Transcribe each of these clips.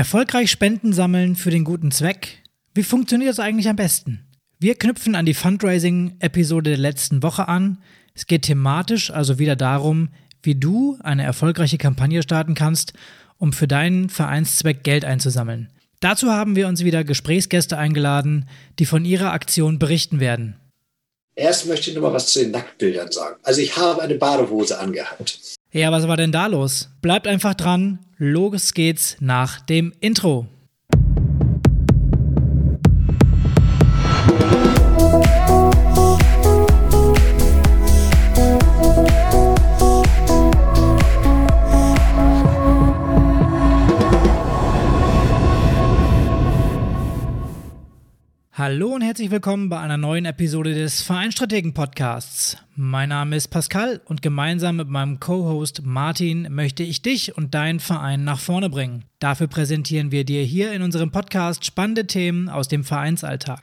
Erfolgreich Spenden sammeln für den guten Zweck. Wie funktioniert das eigentlich am besten? Wir knüpfen an die Fundraising-Episode der letzten Woche an. Es geht thematisch also wieder darum, wie du eine erfolgreiche Kampagne starten kannst, um für deinen Vereinszweck Geld einzusammeln. Dazu haben wir uns wieder Gesprächsgäste eingeladen, die von ihrer Aktion berichten werden. Erst möchte ich noch mal was zu den Nacktbildern sagen. Also ich habe eine Badehose angehabt. Ja, was war denn da los? Bleibt einfach dran. Los geht's nach dem Intro. Hallo und herzlich willkommen bei einer neuen Episode des Vereinstrategen Podcasts. Mein Name ist Pascal und gemeinsam mit meinem Co-Host Martin möchte ich dich und deinen Verein nach vorne bringen. Dafür präsentieren wir dir hier in unserem Podcast spannende Themen aus dem Vereinsalltag.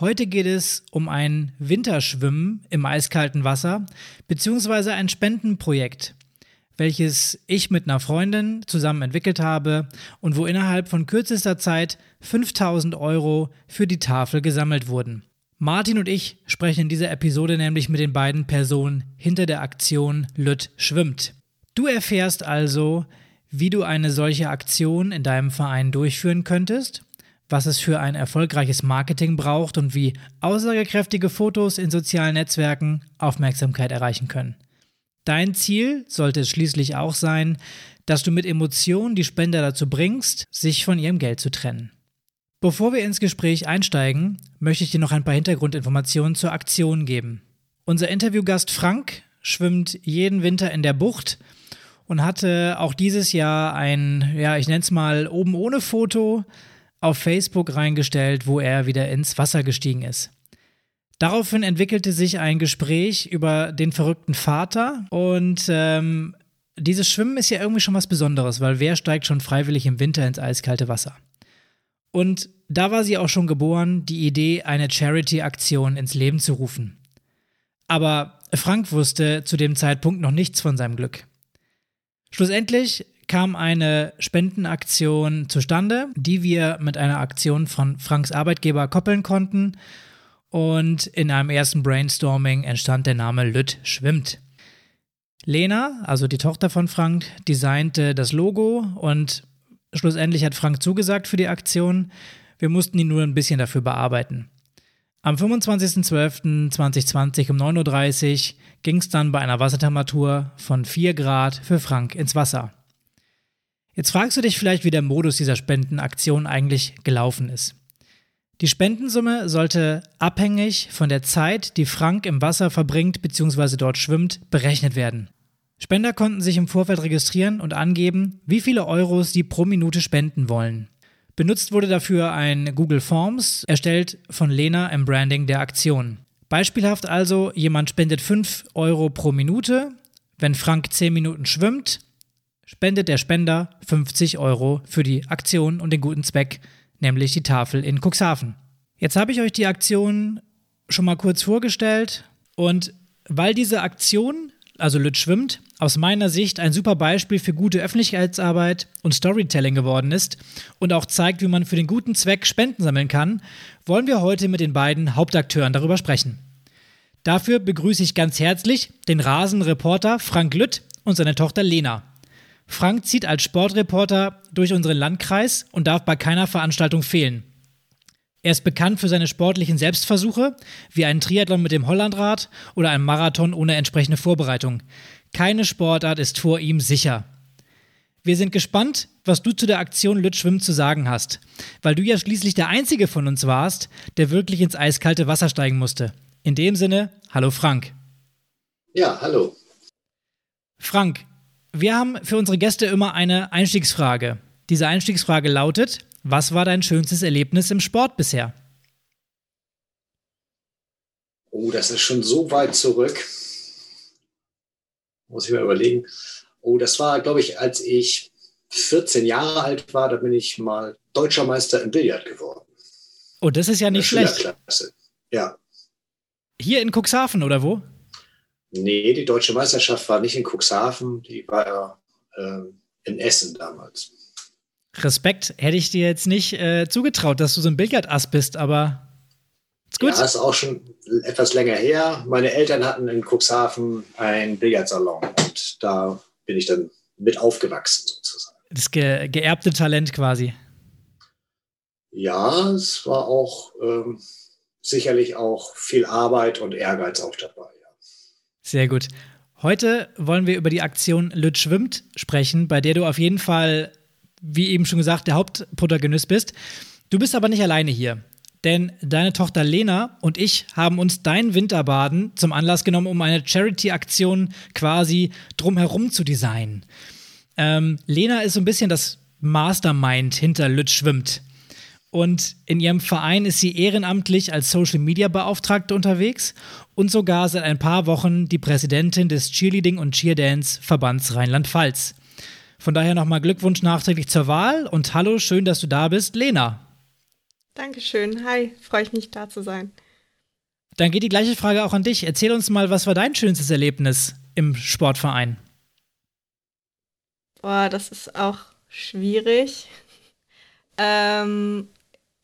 Heute geht es um ein Winterschwimmen im eiskalten Wasser beziehungsweise ein Spendenprojekt welches ich mit einer Freundin zusammen entwickelt habe und wo innerhalb von kürzester Zeit 5000 Euro für die Tafel gesammelt wurden. Martin und ich sprechen in dieser Episode nämlich mit den beiden Personen hinter der Aktion Lütt schwimmt. Du erfährst also, wie du eine solche Aktion in deinem Verein durchführen könntest, was es für ein erfolgreiches Marketing braucht und wie aussagekräftige Fotos in sozialen Netzwerken Aufmerksamkeit erreichen können. Dein Ziel sollte es schließlich auch sein, dass du mit Emotionen die Spender dazu bringst, sich von ihrem Geld zu trennen. Bevor wir ins Gespräch einsteigen, möchte ich dir noch ein paar Hintergrundinformationen zur Aktion geben. Unser Interviewgast Frank schwimmt jeden Winter in der Bucht und hatte auch dieses Jahr ein, ja, ich nenne es mal oben ohne Foto auf Facebook reingestellt, wo er wieder ins Wasser gestiegen ist. Daraufhin entwickelte sich ein Gespräch über den verrückten Vater und ähm, dieses Schwimmen ist ja irgendwie schon was Besonderes, weil wer steigt schon freiwillig im Winter ins eiskalte Wasser? Und da war sie auch schon geboren, die Idee, eine Charity-Aktion ins Leben zu rufen. Aber Frank wusste zu dem Zeitpunkt noch nichts von seinem Glück. Schlussendlich kam eine Spendenaktion zustande, die wir mit einer Aktion von Franks Arbeitgeber koppeln konnten und in einem ersten Brainstorming entstand der Name Lütt schwimmt. Lena, also die Tochter von Frank, designte das Logo und schlussendlich hat Frank zugesagt für die Aktion. Wir mussten ihn nur ein bisschen dafür bearbeiten. Am 25.12.2020 um 9.30 Uhr ging es dann bei einer Wassertemperatur von 4 Grad für Frank ins Wasser. Jetzt fragst du dich vielleicht, wie der Modus dieser Spendenaktion eigentlich gelaufen ist. Die Spendensumme sollte abhängig von der Zeit, die Frank im Wasser verbringt bzw. dort schwimmt, berechnet werden. Spender konnten sich im Vorfeld registrieren und angeben, wie viele Euros sie pro Minute spenden wollen. Benutzt wurde dafür ein Google Forms, erstellt von Lena im Branding der Aktion. Beispielhaft also, jemand spendet 5 Euro pro Minute. Wenn Frank 10 Minuten schwimmt, spendet der Spender 50 Euro für die Aktion und den guten Zweck nämlich die Tafel in Cuxhaven. Jetzt habe ich euch die Aktion schon mal kurz vorgestellt und weil diese Aktion, also Lüt schwimmt, aus meiner Sicht ein super Beispiel für gute Öffentlichkeitsarbeit und Storytelling geworden ist und auch zeigt, wie man für den guten Zweck Spenden sammeln kann, wollen wir heute mit den beiden Hauptakteuren darüber sprechen. Dafür begrüße ich ganz herzlich den Rasenreporter Frank Lütt und seine Tochter Lena. Frank zieht als Sportreporter durch unseren Landkreis und darf bei keiner Veranstaltung fehlen. Er ist bekannt für seine sportlichen Selbstversuche, wie ein Triathlon mit dem Hollandrad oder ein Marathon ohne entsprechende Vorbereitung. Keine Sportart ist vor ihm sicher. Wir sind gespannt, was du zu der Aktion Lütschwimmen zu sagen hast, weil du ja schließlich der Einzige von uns warst, der wirklich ins eiskalte Wasser steigen musste. In dem Sinne, hallo Frank. Ja, hallo. Frank, wir haben für unsere Gäste immer eine Einstiegsfrage. Diese Einstiegsfrage lautet: Was war dein schönstes Erlebnis im Sport bisher? Oh, das ist schon so weit zurück. Muss ich mal überlegen. Oh, das war, glaube ich, als ich 14 Jahre alt war, da bin ich mal deutscher Meister im Billard geworden. Oh, das ist ja nicht schlecht. Ja. Hier in Cuxhaven oder wo? Nee, die deutsche Meisterschaft war nicht in Cuxhaven, die war äh, in Essen damals. Respekt, hätte ich dir jetzt nicht äh, zugetraut, dass du so ein Billardass bist, aber ist gut. Ja, ist auch schon etwas länger her. Meine Eltern hatten in Cuxhaven einen Billardsalon und da bin ich dann mit aufgewachsen sozusagen. Das ge geerbte Talent quasi. Ja, es war auch ähm, sicherlich auch viel Arbeit und Ehrgeiz auch dabei. Sehr gut. Heute wollen wir über die Aktion Lüt schwimmt sprechen, bei der du auf jeden Fall, wie eben schon gesagt, der Hauptprotagonist bist. Du bist aber nicht alleine hier. Denn deine Tochter Lena und ich haben uns dein Winterbaden zum Anlass genommen, um eine Charity-Aktion quasi drumherum zu designen. Ähm, Lena ist so ein bisschen das Mastermind hinter Lüt schwimmt. Und in ihrem Verein ist sie ehrenamtlich als Social Media Beauftragte unterwegs und sogar seit ein paar Wochen die Präsidentin des Cheerleading und Cheerdance Verbands Rheinland-Pfalz. Von daher nochmal Glückwunsch nachträglich zur Wahl und hallo, schön, dass du da bist, Lena. Dankeschön. Hi, freue ich mich da zu sein. Dann geht die gleiche Frage auch an dich. Erzähl uns mal, was war dein schönstes Erlebnis im Sportverein? Boah, das ist auch schwierig. Ähm,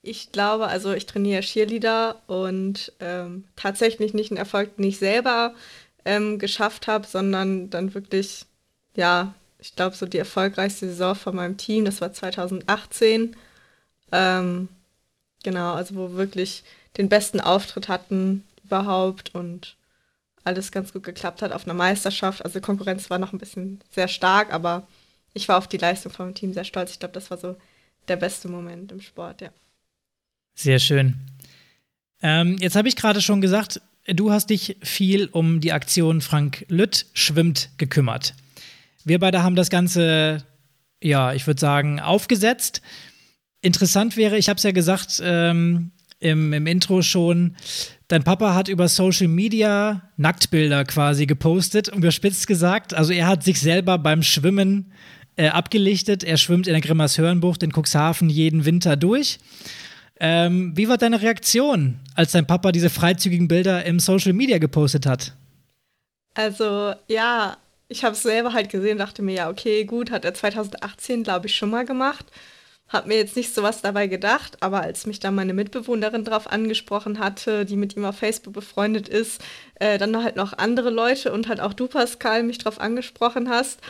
ich glaube, also ich trainiere Cheerleader und ähm, tatsächlich nicht einen Erfolg, den ich selber ähm, geschafft habe, sondern dann wirklich, ja, ich glaube, so die erfolgreichste Saison von meinem Team, das war 2018. Ähm, Genau, also wo wir wirklich den besten Auftritt hatten überhaupt und alles ganz gut geklappt hat auf einer Meisterschaft. Also Konkurrenz war noch ein bisschen sehr stark, aber ich war auf die Leistung vom Team sehr stolz. Ich glaube, das war so der beste Moment im Sport, ja. Sehr schön. Ähm, jetzt habe ich gerade schon gesagt, du hast dich viel um die Aktion Frank Lütt schwimmt gekümmert. Wir beide haben das Ganze, ja, ich würde sagen, aufgesetzt. Interessant wäre, ich habe es ja gesagt ähm, im, im Intro schon, dein Papa hat über Social Media Nacktbilder quasi gepostet, überspitzt gesagt. Also er hat sich selber beim Schwimmen äh, abgelichtet. Er schwimmt in der Grimmershörnbucht in Cuxhaven jeden Winter durch. Ähm, wie war deine Reaktion, als dein Papa diese freizügigen Bilder im Social Media gepostet hat? Also ja, ich habe es selber halt gesehen, dachte mir, ja, okay, gut, hat er 2018, glaube ich, schon mal gemacht. Hab mir jetzt nicht so was dabei gedacht, aber als mich da meine Mitbewohnerin drauf angesprochen hatte, die mit ihm auf Facebook befreundet ist, äh, dann halt noch andere Leute und halt auch du, Pascal, mich drauf angesprochen hast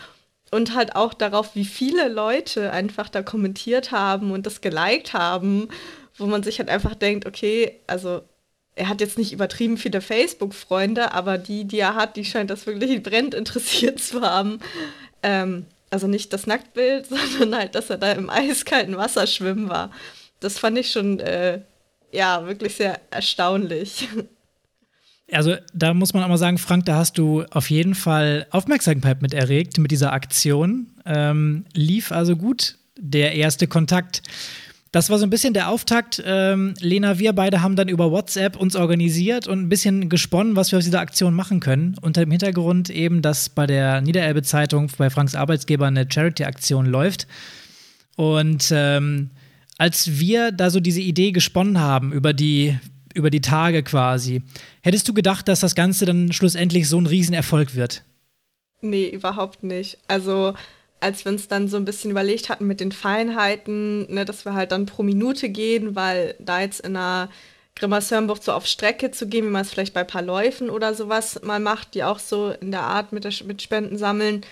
und halt auch darauf, wie viele Leute einfach da kommentiert haben und das geliked haben, wo man sich halt einfach denkt, okay, also er hat jetzt nicht übertrieben viele Facebook-Freunde, aber die, die er hat, die scheint das wirklich brennend interessiert zu haben. Ähm, also nicht das Nacktbild, sondern halt, dass er da im eiskalten Wasser schwimmen war. Das fand ich schon, äh, ja, wirklich sehr erstaunlich. Also da muss man auch mal sagen, Frank, da hast du auf jeden Fall Aufmerksamkeit mit erregt mit dieser Aktion. Ähm, lief also gut der erste Kontakt. Das war so ein bisschen der Auftakt. Ähm, Lena, wir beide haben dann über WhatsApp uns organisiert und ein bisschen gesponnen, was wir aus dieser Aktion machen können. Unter dem Hintergrund eben, dass bei der Niederelbe Zeitung bei Franks Arbeitsgeber eine Charity-Aktion läuft. Und ähm, als wir da so diese Idee gesponnen haben über die, über die Tage quasi, hättest du gedacht, dass das Ganze dann schlussendlich so ein Riesenerfolg wird? Nee, überhaupt nicht. Also als wir uns dann so ein bisschen überlegt hatten mit den Feinheiten, ne, dass wir halt dann pro Minute gehen, weil da jetzt in einer Grimmershörnbucht so auf Strecke zu gehen, wie man es vielleicht bei ein paar Läufen oder sowas mal macht, die auch so in der Art mit, der, mit Spenden sammeln,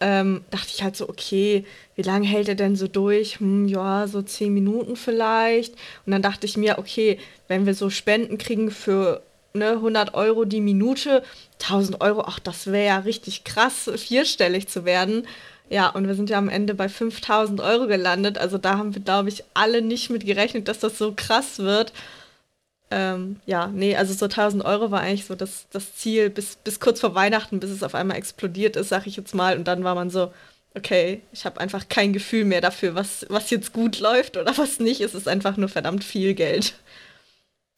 ähm, dachte ich halt so, okay, wie lange hält er denn so durch? Hm, ja, so zehn Minuten vielleicht. Und dann dachte ich mir, okay, wenn wir so Spenden kriegen für ne, 100 Euro die Minute, 1000 Euro, ach, das wäre ja richtig krass, vierstellig zu werden. Ja, und wir sind ja am Ende bei 5000 Euro gelandet. Also da haben wir, glaube ich, alle nicht mit gerechnet, dass das so krass wird. Ähm, ja, nee, also so 1000 Euro war eigentlich so das, das Ziel bis, bis kurz vor Weihnachten, bis es auf einmal explodiert ist, sag ich jetzt mal. Und dann war man so, okay, ich habe einfach kein Gefühl mehr dafür, was, was jetzt gut läuft oder was nicht. Es ist einfach nur verdammt viel Geld.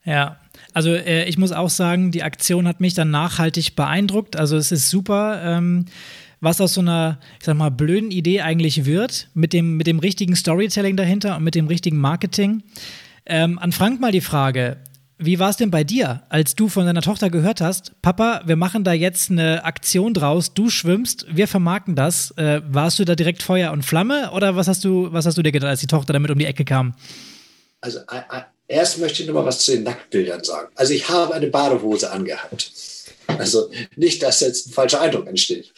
Ja, also äh, ich muss auch sagen, die Aktion hat mich dann nachhaltig beeindruckt. Also es ist super. Ähm was aus so einer, ich sag mal, blöden Idee eigentlich wird, mit dem, mit dem richtigen Storytelling dahinter und mit dem richtigen Marketing. Ähm, an Frank mal die Frage: wie war es denn bei dir, als du von deiner Tochter gehört hast, Papa, wir machen da jetzt eine Aktion draus, du schwimmst, wir vermarkten das. Äh, warst du da direkt Feuer und Flamme oder was hast du, was hast du dir gedacht, als die Tochter damit um die Ecke kam? Also äh, äh, erst möchte ich noch mal was zu den Nacktbildern sagen. Also ich habe eine Badehose angehabt. Also nicht, dass jetzt ein falscher Eindruck entsteht.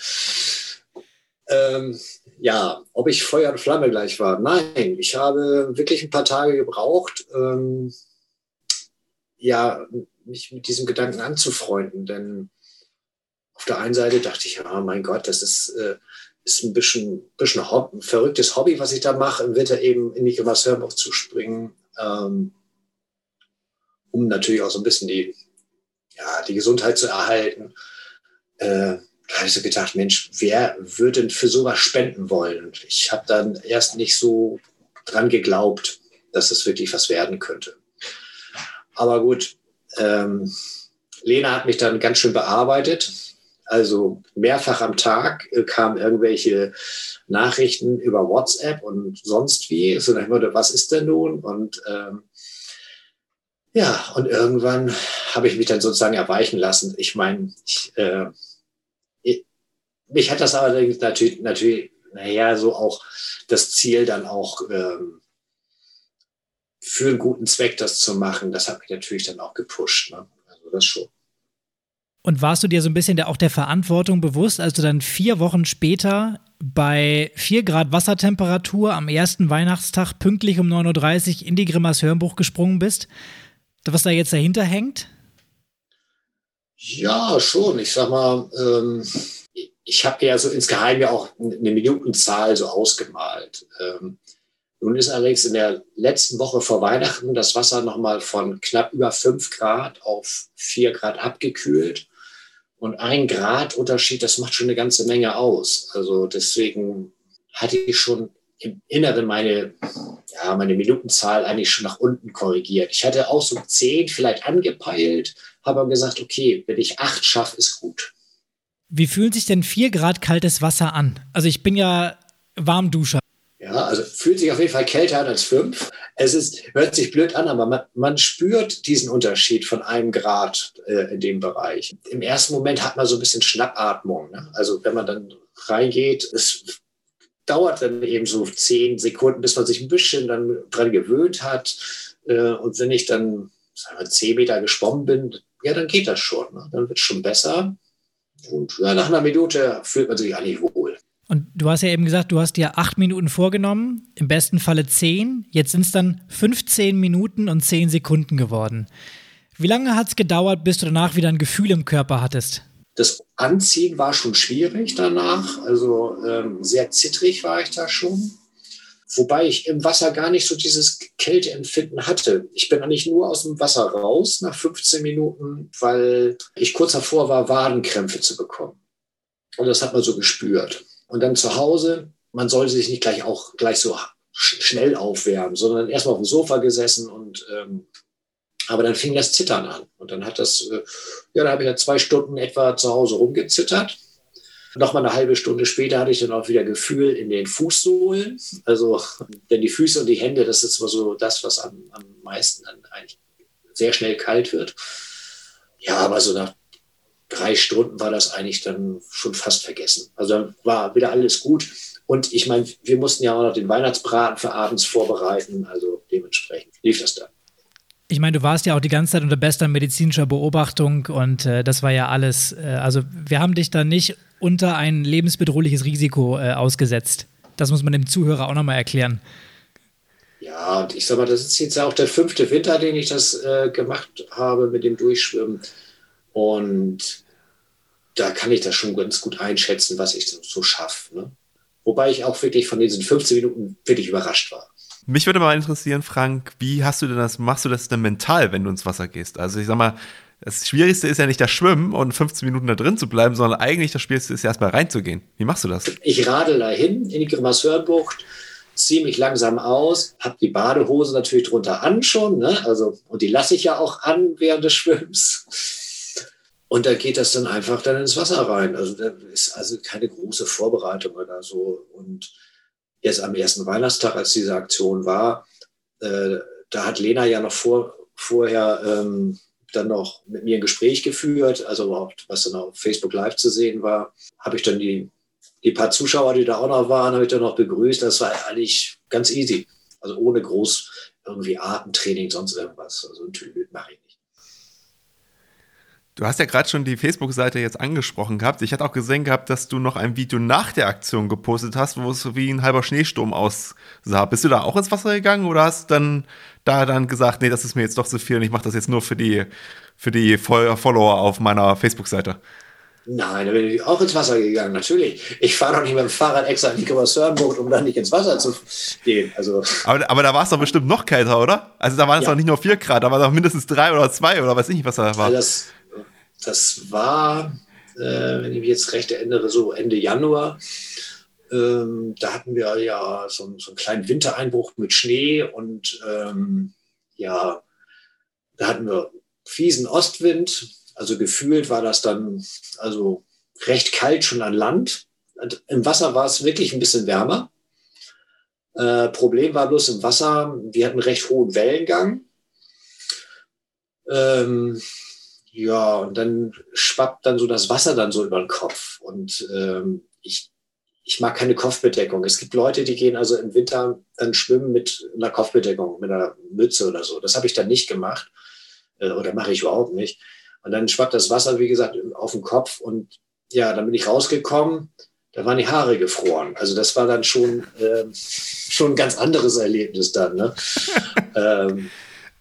Ähm, ja, ob ich Feuer und Flamme gleich war. Nein, ich habe wirklich ein paar Tage gebraucht. Ähm, ja, mich mit diesem Gedanken anzufreunden. Denn auf der einen Seite dachte ich, ja, mein Gott, das ist, äh, ist ein bisschen, bisschen Hobby, ein verrücktes Hobby, was ich da mache, im Winter eben in die Gewasshörbuch zu springen, ähm, um natürlich auch so ein bisschen die, ja, die Gesundheit zu erhalten. Äh, da habe ich so gedacht, Mensch, wer würde denn für sowas spenden wollen? Und ich habe dann erst nicht so dran geglaubt, dass es wirklich was werden könnte. Aber gut, ähm, Lena hat mich dann ganz schön bearbeitet. Also mehrfach am Tag äh, kamen irgendwelche Nachrichten über WhatsApp und sonst wie. So nach dem was ist denn nun? Und ähm, ja, und irgendwann habe ich mich dann sozusagen erweichen lassen. Ich meine, ich, äh, ich, mich hat das allerdings natürlich, natürlich, naja, so auch das Ziel dann auch ähm, für einen guten Zweck das zu machen, das hat mich natürlich dann auch gepusht. Ne? Also das schon. Und warst du dir so ein bisschen der, auch der Verantwortung bewusst, als du dann vier Wochen später bei vier Grad Wassertemperatur am ersten Weihnachtstag pünktlich um 9.30 Uhr in die Grimmers Hörnbuch gesprungen bist? Was da jetzt dahinter hängt? Ja, schon. Ich sag mal, ähm, ich habe ja so insgeheim ja auch eine Minutenzahl so ausgemalt. Ähm, nun ist allerdings in der letzten Woche vor Weihnachten das Wasser nochmal von knapp über fünf Grad auf vier Grad abgekühlt. Und ein Grad Unterschied, das macht schon eine ganze Menge aus. Also deswegen hatte ich schon im Inneren meine, ja, meine Minutenzahl eigentlich schon nach unten korrigiert. Ich hatte auch so zehn vielleicht angepeilt, habe aber gesagt, okay, wenn ich acht schaffe, ist gut. Wie fühlt sich denn vier Grad kaltes Wasser an? Also ich bin ja Warmduscher. Ja, also fühlt sich auf jeden Fall kälter an als fünf. Es ist, hört sich blöd an, aber man, man spürt diesen Unterschied von einem Grad äh, in dem Bereich. Im ersten Moment hat man so ein bisschen Schnappatmung. Ne? Also wenn man dann reingeht, es dauert dann eben so zehn Sekunden, bis man sich ein bisschen dann dran gewöhnt hat. Äh, und wenn ich dann sagen wir, zehn Meter geschwommen bin, ja, dann geht das schon. Ne? Dann wird es schon besser. Und ja, nach einer Minute fühlt man sich eigentlich wohl. Und du hast ja eben gesagt, du hast dir acht Minuten vorgenommen, im besten Falle zehn. Jetzt sind es dann 15 Minuten und zehn Sekunden geworden. Wie lange hat es gedauert, bis du danach wieder ein Gefühl im Körper hattest? Das Anziehen war schon schwierig danach. Also ähm, sehr zittrig war ich da schon. Wobei ich im Wasser gar nicht so dieses Kälteempfinden hatte. Ich bin eigentlich nur aus dem Wasser raus nach 15 Minuten, weil ich kurz davor war, Wadenkrämpfe zu bekommen. Und das hat man so gespürt. Und dann zu Hause, man sollte sich nicht gleich auch gleich so schnell aufwärmen, sondern erstmal auf dem Sofa gesessen und ähm, aber dann fing das Zittern an. Und dann hat das, äh, ja, da habe ich ja zwei Stunden etwa zu Hause rumgezittert. Nochmal eine halbe Stunde später hatte ich dann auch wieder Gefühl in den Fußsohlen. Also, denn die Füße und die Hände, das ist so das, was am, am meisten dann eigentlich sehr schnell kalt wird. Ja, aber so nach drei Stunden war das eigentlich dann schon fast vergessen. Also dann war wieder alles gut. Und ich meine, wir mussten ja auch noch den Weihnachtsbraten für abends vorbereiten. Also dementsprechend lief das dann. Ich meine, du warst ja auch die ganze Zeit unter bester medizinischer Beobachtung und äh, das war ja alles. Äh, also wir haben dich da nicht unter ein lebensbedrohliches Risiko äh, ausgesetzt. Das muss man dem Zuhörer auch nochmal erklären. Ja, und ich sag mal, das ist jetzt auch der fünfte Winter, den ich das äh, gemacht habe mit dem Durchschwimmen. Und da kann ich das schon ganz gut einschätzen, was ich so schaffe. Ne? Wobei ich auch wirklich von diesen 15 Minuten wirklich überrascht war. Mich würde mal interessieren, Frank, wie hast du denn das, machst du das denn mental, wenn du ins Wasser gehst? Also ich sag mal, das Schwierigste ist ja nicht das Schwimmen und 15 Minuten da drin zu bleiben, sondern eigentlich das Schwierigste ist erstmal reinzugehen. Wie machst du das? Ich radel da hin in die Grimasseurbucht, ziehe mich langsam aus, habe die Badehose natürlich drunter an schon, ne? also, und die lasse ich ja auch an während des Schwimmens. Und da geht das dann einfach dann ins Wasser rein. Also da ist also keine große Vorbereitung oder so. Und jetzt am ersten Weihnachtstag, als diese Aktion war, äh, da hat Lena ja noch vor, vorher ähm, dann noch mit mir ein Gespräch geführt, also überhaupt, was dann auf Facebook Live zu sehen war. Habe ich dann die, die paar Zuschauer, die da auch noch waren, habe ich dann noch begrüßt. Das war eigentlich ganz easy. Also ohne groß irgendwie Atemtraining, sonst irgendwas. Also ein Typ mache ich nicht. Du hast ja gerade schon die Facebook-Seite jetzt angesprochen gehabt. Ich hatte auch gesehen gehabt, dass du noch ein Video nach der Aktion gepostet hast, wo es wie ein halber Schneesturm aussah. Bist du da auch ins Wasser gegangen oder hast dann da dann gesagt, nee, das ist mir jetzt doch zu viel und ich mache das jetzt nur für die, für die Follower auf meiner Facebook-Seite? Nein, da bin ich auch ins Wasser gegangen, natürlich. Ich fahre doch nicht mit dem Fahrrad extra in die Kommersörnbucht, um dann nicht ins Wasser zu gehen. Also. Aber, aber da war es doch bestimmt noch kälter, oder? Also da waren es ja. doch nicht nur vier Grad, da war es doch mindestens drei oder zwei oder weiß ich nicht, was da war. Also das, das war, äh, wenn ich mich jetzt recht erinnere, so Ende Januar. Ähm, da hatten wir ja so, so, einen kleinen Wintereinbruch mit Schnee und ähm, ja, da hatten wir fiesen Ostwind. Also gefühlt war das dann also recht kalt schon an Land. Und Im Wasser war es wirklich ein bisschen wärmer. Äh, Problem war bloß im Wasser, wir hatten recht hohen Wellengang. Ähm, ja, und dann schwappt dann so das Wasser dann so über den Kopf. Und ähm, ich, ich mag keine Kopfbedeckung. Es gibt Leute, die gehen also im Winter dann schwimmen mit einer Kopfbedeckung, mit einer Mütze oder so. Das habe ich dann nicht gemacht. Äh, oder mache ich überhaupt nicht. Und dann schwappt das Wasser, wie gesagt, auf den Kopf. Und ja, dann bin ich rausgekommen. Da waren die Haare gefroren. Also das war dann schon, äh, schon ein ganz anderes Erlebnis dann. Ne? ähm,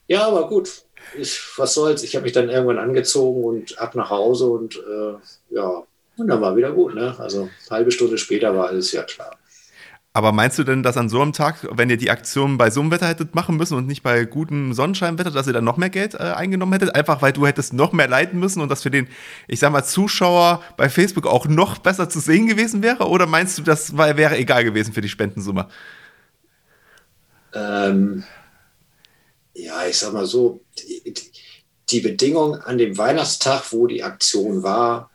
ja, aber gut ich, was soll's, ich habe mich dann irgendwann angezogen und ab nach Hause und äh, ja, und dann war wieder gut. Ne? Also eine halbe Stunde später war alles ja klar. Aber meinst du denn, dass an so einem Tag, wenn ihr die Aktion bei so einem Wetter hättet machen müssen und nicht bei gutem Sonnenscheinwetter, dass ihr dann noch mehr Geld äh, eingenommen hättet? Einfach weil du hättest noch mehr leiten müssen und das für den, ich sag mal, Zuschauer bei Facebook auch noch besser zu sehen gewesen wäre? Oder meinst du, das wäre egal gewesen für die Spendensumme? Ähm, ja, ich sag mal so, die, Bedingungen an dem Weihnachtstag, wo die Aktion war,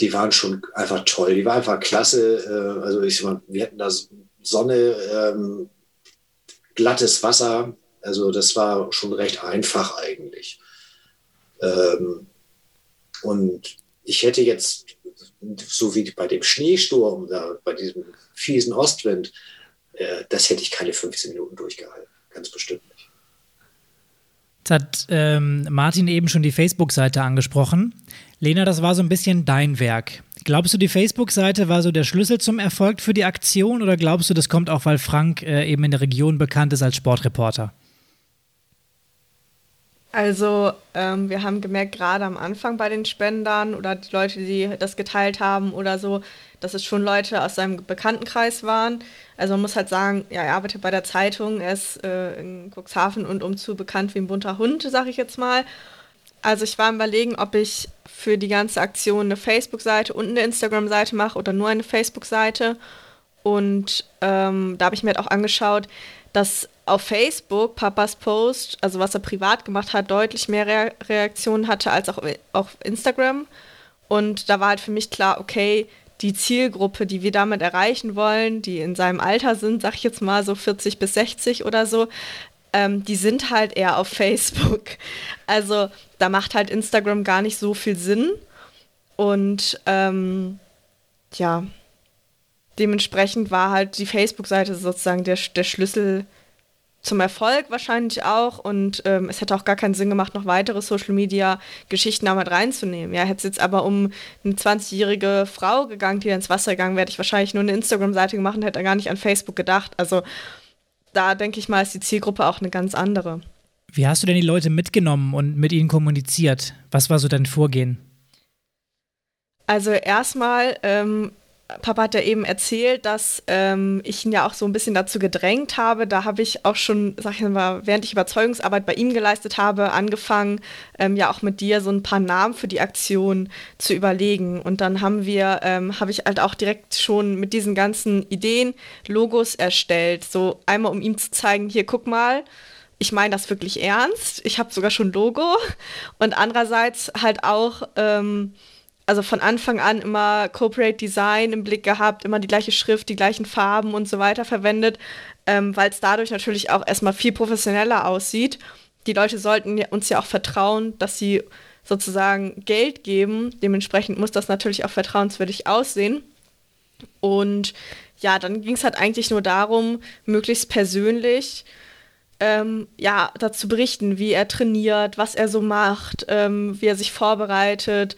die waren schon einfach toll. Die war einfach klasse. Äh, also ich sag mal, wir hatten da Sonne, ähm, glattes Wasser. Also das war schon recht einfach eigentlich. Ähm, und ich hätte jetzt, so wie bei dem Schneesturm, da, bei diesem fiesen Ostwind, äh, das hätte ich keine 15 Minuten durchgehalten. Ganz bestimmt nicht. Jetzt hat ähm, Martin eben schon die Facebook-Seite angesprochen. Lena, das war so ein bisschen dein Werk. Glaubst du, die Facebook-Seite war so der Schlüssel zum Erfolg für die Aktion oder glaubst du, das kommt auch, weil Frank äh, eben in der Region bekannt ist als Sportreporter? Also ähm, wir haben gemerkt, gerade am Anfang bei den Spendern oder die Leute, die das geteilt haben oder so, dass es schon Leute aus seinem Bekanntenkreis waren. Also man muss halt sagen, ja, er arbeitet bei der Zeitung, er ist äh, in Cuxhaven und umzu bekannt wie ein bunter Hund, sag ich jetzt mal. Also ich war Überlegen, ob ich für die ganze Aktion eine Facebook-Seite und eine Instagram-Seite mache oder nur eine Facebook-Seite. Und ähm, da habe ich mir halt auch angeschaut, dass auf Facebook Papas Post, also was er privat gemacht hat, deutlich mehr Re Reaktionen hatte als auch auf Instagram. Und da war halt für mich klar, okay, die Zielgruppe, die wir damit erreichen wollen, die in seinem Alter sind, sag ich jetzt mal so 40 bis 60 oder so, ähm, die sind halt eher auf Facebook. Also da macht halt Instagram gar nicht so viel Sinn. Und ähm, ja, dementsprechend war halt die Facebook-Seite sozusagen der, der Schlüssel zum Erfolg wahrscheinlich auch und ähm, es hätte auch gar keinen Sinn gemacht, noch weitere Social Media Geschichten damit reinzunehmen. Ja, hätte es jetzt aber um eine 20-jährige Frau gegangen, die ins Wasser gegangen wäre, hätte ich wahrscheinlich nur eine Instagram-Seite gemacht und hätte gar nicht an Facebook gedacht. Also da denke ich mal, ist die Zielgruppe auch eine ganz andere. Wie hast du denn die Leute mitgenommen und mit ihnen kommuniziert? Was war so dein Vorgehen? Also erstmal ähm, Papa hat ja eben erzählt, dass ähm, ich ihn ja auch so ein bisschen dazu gedrängt habe. Da habe ich auch schon, sag ich mal, während ich Überzeugungsarbeit bei ihm geleistet habe, angefangen, ähm, ja auch mit dir so ein paar Namen für die Aktion zu überlegen. Und dann haben wir, ähm, habe ich halt auch direkt schon mit diesen ganzen Ideen Logos erstellt. So einmal, um ihm zu zeigen, hier, guck mal, ich meine das wirklich ernst. Ich habe sogar schon Logo. Und andererseits halt auch, ähm, also von Anfang an immer Corporate Design im Blick gehabt, immer die gleiche Schrift, die gleichen Farben und so weiter verwendet, ähm, weil es dadurch natürlich auch erstmal viel professioneller aussieht. die Leute sollten uns ja auch vertrauen, dass sie sozusagen Geld geben. Dementsprechend muss das natürlich auch vertrauenswürdig aussehen. Und ja, dann ging es halt eigentlich nur darum, möglichst persönlich ähm, ja, dazu berichten, wie er trainiert, was er so macht, ähm, wie er sich vorbereitet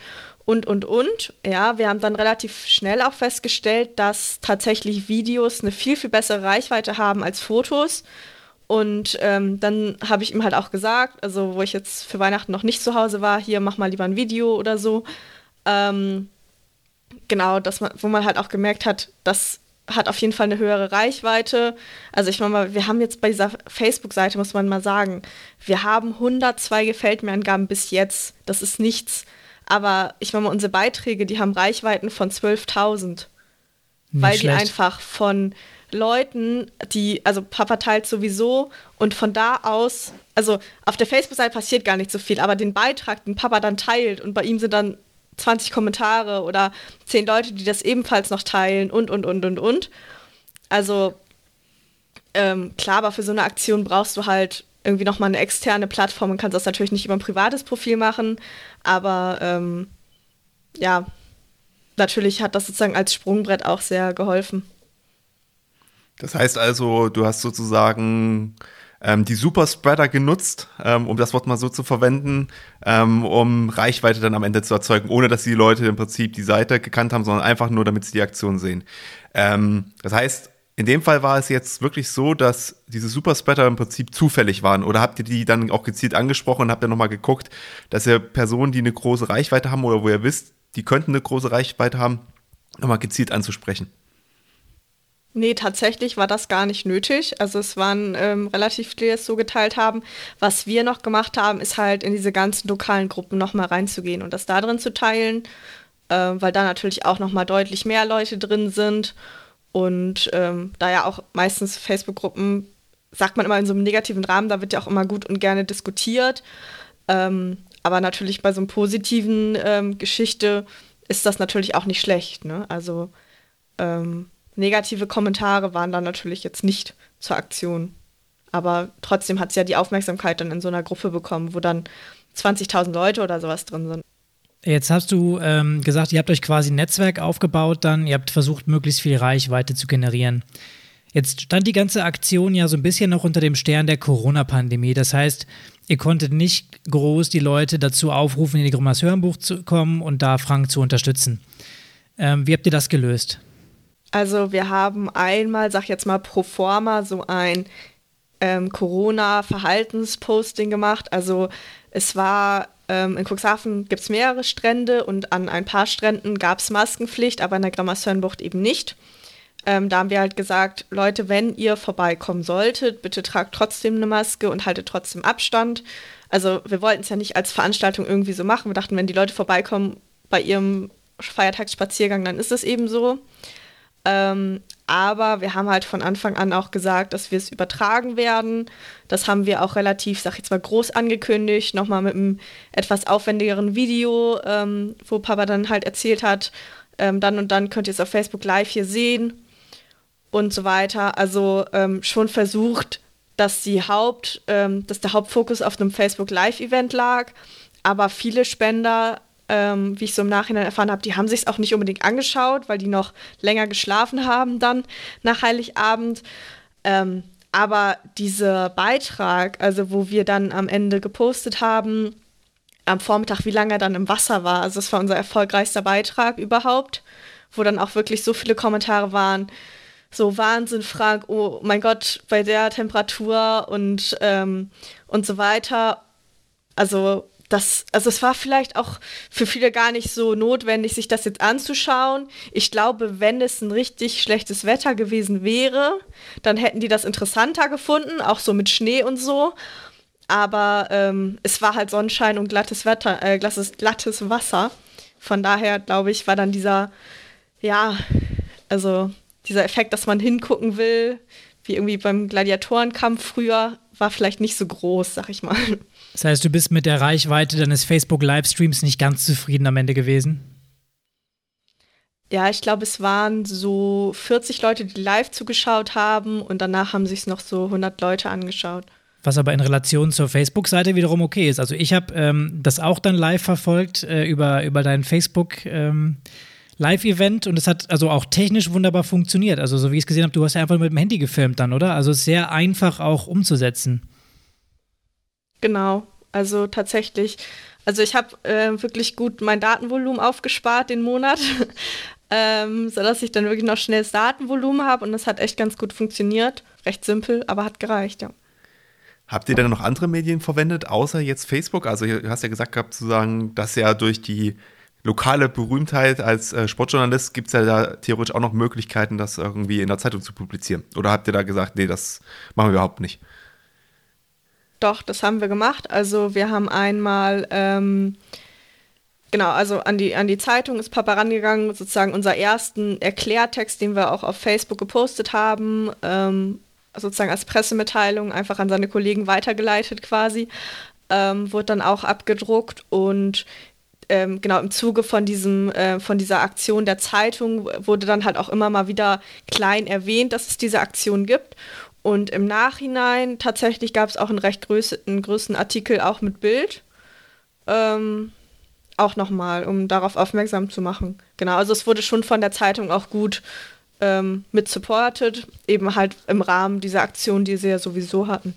und, und, und. Ja, wir haben dann relativ schnell auch festgestellt, dass tatsächlich Videos eine viel, viel bessere Reichweite haben als Fotos. Und ähm, dann habe ich ihm halt auch gesagt, also wo ich jetzt für Weihnachten noch nicht zu Hause war, hier mach mal lieber ein Video oder so. Ähm, genau, dass man, wo man halt auch gemerkt hat, das hat auf jeden Fall eine höhere Reichweite. Also ich meine mal, wir haben jetzt bei dieser Facebook-Seite, muss man mal sagen, wir haben 102 Gefällt mir Angaben bis jetzt. Das ist nichts. Aber ich meine mal, unsere Beiträge, die haben Reichweiten von 12.000. Weil schlecht. die einfach von Leuten, die, also Papa teilt sowieso und von da aus, also auf der Facebook-Seite passiert gar nicht so viel, aber den Beitrag, den Papa dann teilt und bei ihm sind dann 20 Kommentare oder 10 Leute, die das ebenfalls noch teilen und, und, und, und, und. Also ähm, klar, aber für so eine Aktion brauchst du halt irgendwie nochmal eine externe Plattform und kannst das natürlich nicht über ein privates Profil machen, aber ähm, ja, natürlich hat das sozusagen als Sprungbrett auch sehr geholfen. Das heißt also, du hast sozusagen ähm, die Superspreader genutzt, ähm, um das Wort mal so zu verwenden, ähm, um Reichweite dann am Ende zu erzeugen, ohne dass die Leute im Prinzip die Seite gekannt haben, sondern einfach nur, damit sie die Aktion sehen. Ähm, das heißt, in dem Fall war es jetzt wirklich so, dass diese Superspreader im Prinzip zufällig waren. Oder habt ihr die dann auch gezielt angesprochen und habt ihr nochmal geguckt, dass ihr Personen, die eine große Reichweite haben oder wo ihr wisst, die könnten eine große Reichweite haben, nochmal gezielt anzusprechen? Nee, tatsächlich war das gar nicht nötig. Also es waren ähm, relativ viele, die es so geteilt haben. Was wir noch gemacht haben, ist halt in diese ganzen lokalen Gruppen nochmal reinzugehen und das da drin zu teilen, äh, weil da natürlich auch nochmal deutlich mehr Leute drin sind. Und ähm, da ja auch meistens Facebook-Gruppen, sagt man immer in so einem negativen Rahmen, da wird ja auch immer gut und gerne diskutiert. Ähm, aber natürlich bei so einem positiven ähm, Geschichte ist das natürlich auch nicht schlecht. Ne? Also ähm, Negative Kommentare waren dann natürlich jetzt nicht zur Aktion. Aber trotzdem hat es ja die Aufmerksamkeit dann in so einer Gruppe bekommen, wo dann 20.000 Leute oder sowas drin sind. Jetzt hast du ähm, gesagt, ihr habt euch quasi ein Netzwerk aufgebaut, dann ihr habt versucht, möglichst viel Reichweite zu generieren. Jetzt stand die ganze Aktion ja so ein bisschen noch unter dem Stern der Corona-Pandemie. Das heißt, ihr konntet nicht groß die Leute dazu aufrufen, in die Grimasseurenbuch zu kommen und da Frank zu unterstützen. Ähm, wie habt ihr das gelöst? Also wir haben einmal, sag jetzt mal pro forma, so ein ähm, Corona-Verhaltensposting gemacht. Also es war in Cuxhaven gibt es mehrere Strände und an ein paar Stränden gab es Maskenpflicht, aber in der Grammasseurenbucht eben nicht. Ähm, da haben wir halt gesagt, Leute, wenn ihr vorbeikommen solltet, bitte tragt trotzdem eine Maske und haltet trotzdem Abstand. Also wir wollten es ja nicht als Veranstaltung irgendwie so machen. Wir dachten, wenn die Leute vorbeikommen bei ihrem Feiertagsspaziergang, dann ist es eben so. Ähm, aber wir haben halt von Anfang an auch gesagt, dass wir es übertragen werden. Das haben wir auch relativ, sag ich jetzt mal, groß angekündigt, nochmal mit einem etwas aufwendigeren Video, ähm, wo Papa dann halt erzählt hat, ähm, dann und dann könnt ihr es auf Facebook Live hier sehen und so weiter. Also ähm, schon versucht, dass die Haupt, ähm, dass der Hauptfokus auf einem Facebook Live Event lag. Aber viele Spender ähm, wie ich so im Nachhinein erfahren habe, die haben sich es auch nicht unbedingt angeschaut, weil die noch länger geschlafen haben dann nach Heiligabend. Ähm, aber dieser Beitrag, also wo wir dann am Ende gepostet haben, am Vormittag, wie lange er dann im Wasser war, also das war unser erfolgreichster Beitrag überhaupt, wo dann auch wirklich so viele Kommentare waren, so Wahnsinn, Frank, oh mein Gott, bei der Temperatur und, ähm, und so weiter. Also das, also es war vielleicht auch für viele gar nicht so notwendig, sich das jetzt anzuschauen. Ich glaube, wenn es ein richtig schlechtes Wetter gewesen wäre, dann hätten die das interessanter gefunden, auch so mit Schnee und so. Aber ähm, es war halt Sonnenschein und glattes Wetter, äh, glattes, glattes Wasser. Von daher, glaube ich, war dann dieser, ja, also dieser Effekt, dass man hingucken will, wie irgendwie beim Gladiatorenkampf früher, war vielleicht nicht so groß, sag ich mal. Das heißt, du bist mit der Reichweite deines Facebook-Livestreams nicht ganz zufrieden am Ende gewesen? Ja, ich glaube, es waren so 40 Leute, die live zugeschaut haben und danach haben sich noch so 100 Leute angeschaut. Was aber in Relation zur Facebook-Seite wiederum okay ist. Also ich habe ähm, das auch dann live verfolgt äh, über, über dein Facebook. Ähm, Live-Event und es hat also auch technisch wunderbar funktioniert. Also, so wie ich es gesehen habe, du hast ja einfach mit dem Handy gefilmt dann, oder? Also sehr einfach auch umzusetzen. Genau, also tatsächlich. Also ich habe äh, wirklich gut mein Datenvolumen aufgespart den Monat, ähm, sodass ich dann wirklich noch schnelles Datenvolumen habe und das hat echt ganz gut funktioniert. Recht simpel, aber hat gereicht, ja. Habt ihr denn noch andere Medien verwendet, außer jetzt Facebook? Also du hast ja gesagt gehabt, zu sagen, dass ja durch die lokale Berühmtheit als äh, Sportjournalist gibt es ja da theoretisch auch noch Möglichkeiten, das irgendwie in der Zeitung zu publizieren. Oder habt ihr da gesagt, nee, das machen wir überhaupt nicht? Doch, das haben wir gemacht. Also wir haben einmal, ähm, genau, also an die, an die Zeitung ist Papa rangegangen, sozusagen unser ersten Erklärtext, den wir auch auf Facebook gepostet haben, ähm, sozusagen als Pressemitteilung einfach an seine Kollegen weitergeleitet quasi, ähm, wurde dann auch abgedruckt und ähm, genau im Zuge von diesem äh, von dieser Aktion der Zeitung wurde dann halt auch immer mal wieder klein erwähnt, dass es diese Aktion gibt. Und im Nachhinein tatsächlich gab es auch einen recht größeren, größeren Artikel auch mit Bild. Ähm, auch nochmal, um darauf aufmerksam zu machen. Genau, also es wurde schon von der Zeitung auch gut ähm, mit supported, eben halt im Rahmen dieser Aktion, die sie ja sowieso hatten.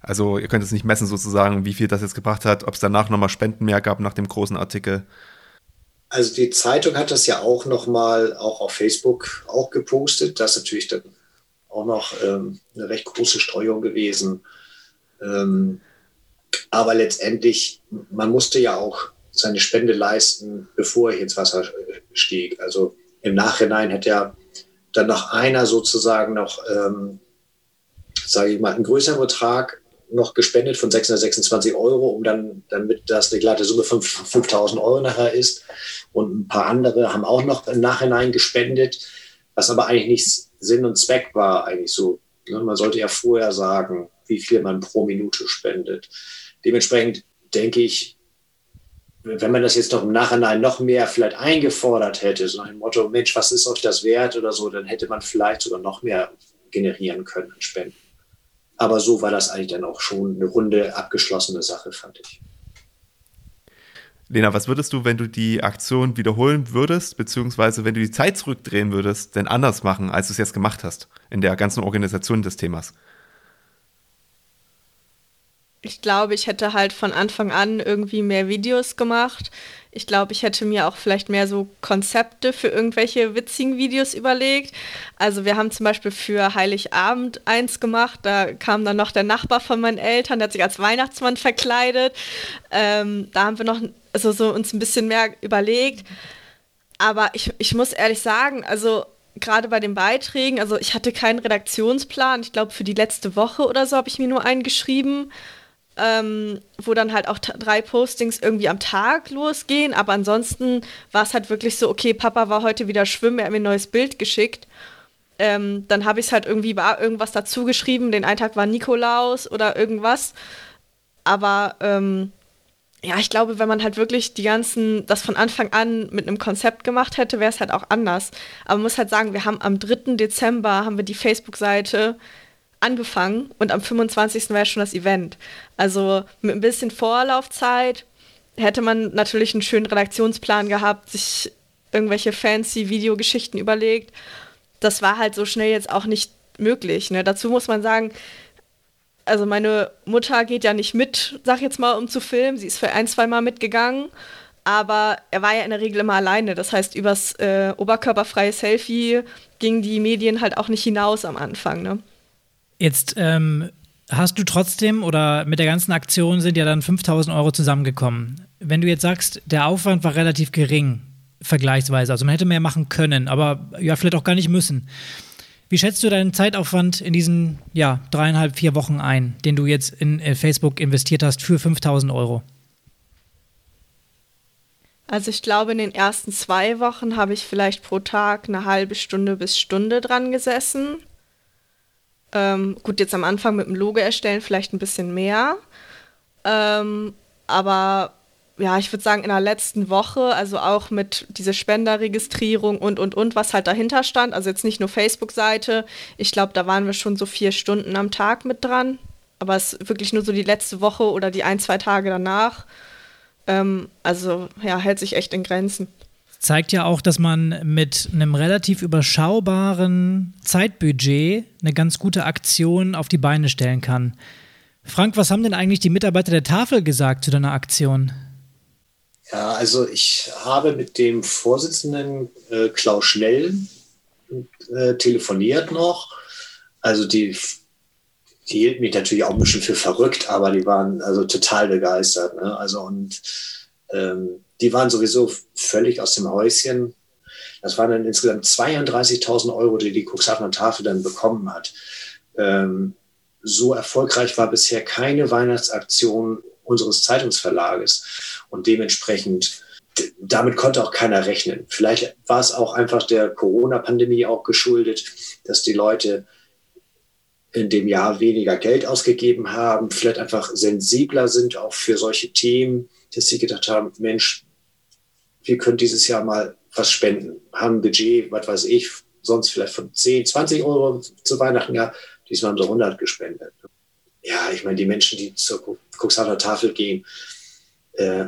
Also ihr könnt es nicht messen sozusagen, wie viel das jetzt gebracht hat, ob es danach nochmal Spenden mehr gab nach dem großen Artikel. Also die Zeitung hat das ja auch nochmal auch auf Facebook auch gepostet. Das ist natürlich dann auch noch ähm, eine recht große Streuung gewesen. Ähm, aber letztendlich, man musste ja auch seine Spende leisten, bevor er ins Wasser stieg. Also im Nachhinein hätte ja dann noch einer sozusagen noch, ähm, sage ich mal, einen größeren Betrag noch gespendet von 626 Euro, um dann, damit das eine glatte Summe von 5000 Euro nachher ist. Und ein paar andere haben auch noch im Nachhinein gespendet, was aber eigentlich nicht Sinn und Zweck war, eigentlich so. Ne, man sollte ja vorher sagen, wie viel man pro Minute spendet. Dementsprechend denke ich, wenn man das jetzt noch im Nachhinein noch mehr vielleicht eingefordert hätte, so ein Motto, Mensch, was ist euch das wert oder so, dann hätte man vielleicht sogar noch mehr generieren können an Spenden. Aber so war das eigentlich dann auch schon eine runde, abgeschlossene Sache, fand ich. Lena, was würdest du, wenn du die Aktion wiederholen würdest, beziehungsweise wenn du die Zeit zurückdrehen würdest, denn anders machen, als du es jetzt gemacht hast, in der ganzen Organisation des Themas? Ich glaube, ich hätte halt von Anfang an irgendwie mehr Videos gemacht. Ich glaube, ich hätte mir auch vielleicht mehr so Konzepte für irgendwelche witzigen Videos überlegt. Also wir haben zum Beispiel für Heiligabend eins gemacht. Da kam dann noch der Nachbar von meinen Eltern, der hat sich als Weihnachtsmann verkleidet. Ähm, da haben wir noch also so uns ein bisschen mehr überlegt. Aber ich, ich muss ehrlich sagen, also gerade bei den Beiträgen, also ich hatte keinen Redaktionsplan. Ich glaube, für die letzte Woche oder so habe ich mir nur einen geschrieben ähm, wo dann halt auch drei Postings irgendwie am Tag losgehen. Aber ansonsten war es halt wirklich so, okay, Papa war heute wieder schwimmen, er hat mir ein neues Bild geschickt. Ähm, dann habe ich es halt irgendwie war irgendwas dazu geschrieben. Den einen Tag war Nikolaus oder irgendwas. Aber ähm, ja, ich glaube, wenn man halt wirklich die ganzen, das von Anfang an mit einem Konzept gemacht hätte, wäre es halt auch anders. Aber man muss halt sagen, wir haben am 3. Dezember haben wir die Facebook-Seite angefangen und am 25. wäre schon das Event. Also mit ein bisschen Vorlaufzeit hätte man natürlich einen schönen Redaktionsplan gehabt, sich irgendwelche fancy Videogeschichten überlegt. Das war halt so schnell jetzt auch nicht möglich. Ne? Dazu muss man sagen, also meine Mutter geht ja nicht mit, sag jetzt mal, um zu filmen. Sie ist für ein, zwei Mal mitgegangen. Aber er war ja in der Regel immer alleine. Das heißt, übers äh, oberkörperfreie Selfie gingen die Medien halt auch nicht hinaus am Anfang. Ne? Jetzt ähm, hast du trotzdem oder mit der ganzen Aktion sind ja dann 5000 Euro zusammengekommen. Wenn du jetzt sagst, der Aufwand war relativ gering, vergleichsweise, also man hätte mehr machen können, aber ja, vielleicht auch gar nicht müssen. Wie schätzt du deinen Zeitaufwand in diesen ja, dreieinhalb, vier Wochen ein, den du jetzt in äh, Facebook investiert hast für 5000 Euro? Also ich glaube, in den ersten zwei Wochen habe ich vielleicht pro Tag eine halbe Stunde bis Stunde dran gesessen. Ähm, gut, jetzt am Anfang mit dem Logo erstellen vielleicht ein bisschen mehr. Ähm, aber ja, ich würde sagen, in der letzten Woche, also auch mit dieser Spenderregistrierung und, und, und, was halt dahinter stand, also jetzt nicht nur Facebook-Seite, ich glaube, da waren wir schon so vier Stunden am Tag mit dran. aber es ist wirklich nur so die letzte Woche oder die ein, zwei Tage danach. Ähm, also ja, hält sich echt in Grenzen. Zeigt ja auch, dass man mit einem relativ überschaubaren Zeitbudget eine ganz gute Aktion auf die Beine stellen kann. Frank, was haben denn eigentlich die Mitarbeiter der Tafel gesagt zu deiner Aktion? Ja, also ich habe mit dem Vorsitzenden äh, Klaus Schnell äh, telefoniert noch. Also die, die hielten mich natürlich auch ein bisschen für verrückt, aber die waren also total begeistert. Ne? Also und ähm, die waren sowieso völlig aus dem Häuschen. Das waren dann insgesamt 32.000 Euro, die die Cuxhavener Tafel dann bekommen hat. Ähm, so erfolgreich war bisher keine Weihnachtsaktion unseres Zeitungsverlages. Und dementsprechend, damit konnte auch keiner rechnen. Vielleicht war es auch einfach der Corona-Pandemie auch geschuldet, dass die Leute in dem Jahr weniger Geld ausgegeben haben, vielleicht einfach sensibler sind auch für solche Themen, dass sie gedacht haben, Mensch, wir können dieses Jahr mal was spenden, haben ein Budget, was weiß ich, sonst vielleicht von 10, 20 Euro zu Weihnachten, ja, diesmal haben sie 100 gespendet. Ja, ich meine, die Menschen, die zur Cuxhavener Tafel gehen, äh,